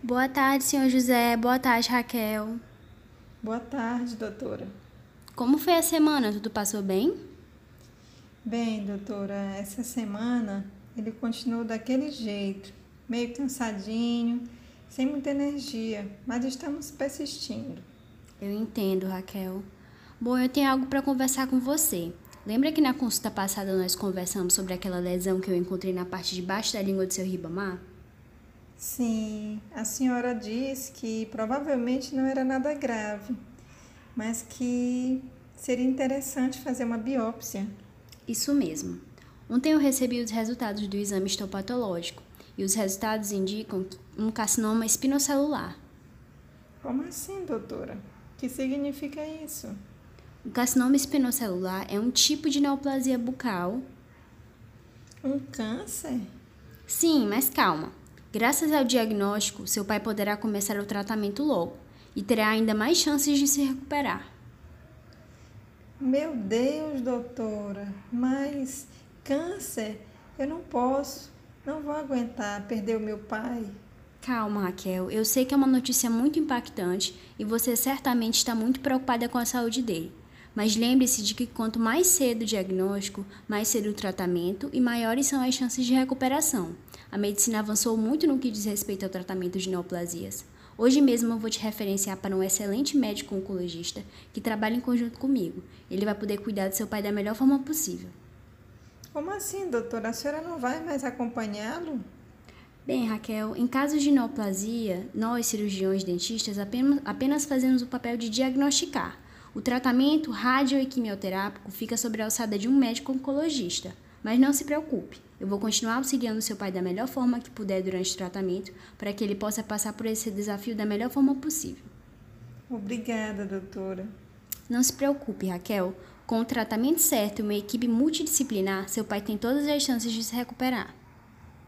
Boa tarde, senhor José. Boa tarde, Raquel. Boa tarde, doutora. Como foi a semana? Tudo passou bem? Bem, doutora, essa semana ele continuou daquele jeito, meio cansadinho, sem muita energia, mas estamos persistindo. Eu entendo, Raquel. Bom, eu tenho algo para conversar com você. Lembra que na consulta passada nós conversamos sobre aquela lesão que eu encontrei na parte de baixo da língua do seu ribamar? Sim, a senhora disse que provavelmente não era nada grave, mas que seria interessante fazer uma biópsia. Isso mesmo. Ontem eu recebi os resultados do exame histopatológico e os resultados indicam um carcinoma espinocelular. Como assim, doutora? O que significa isso? O carcinoma espinocelular é um tipo de neoplasia bucal. Um câncer? Sim, mas calma. Graças ao diagnóstico, seu pai poderá começar o tratamento logo e terá ainda mais chances de se recuperar. Meu Deus, doutora, mas câncer? Eu não posso, não vou aguentar perder o meu pai. Calma, Raquel. Eu sei que é uma notícia muito impactante e você certamente está muito preocupada com a saúde dele. Mas lembre-se de que quanto mais cedo o diagnóstico, mais cedo o tratamento e maiores são as chances de recuperação. A medicina avançou muito no que diz respeito ao tratamento de neoplasias. Hoje mesmo eu vou te referenciar para um excelente médico oncologista que trabalha em conjunto comigo. Ele vai poder cuidar do seu pai da melhor forma possível. Como assim, doutora? A senhora não vai mais acompanhá-lo? Bem, Raquel, em casos de neoplasia, nós, cirurgiões dentistas, apenas, apenas fazemos o papel de diagnosticar. O tratamento radio e quimioterápico fica sobre a alçada de um médico oncologista. Mas não se preocupe, eu vou continuar auxiliando seu pai da melhor forma que puder durante o tratamento, para que ele possa passar por esse desafio da melhor forma possível. Obrigada, doutora. Não se preocupe, Raquel. Com o tratamento certo e uma equipe multidisciplinar, seu pai tem todas as chances de se recuperar.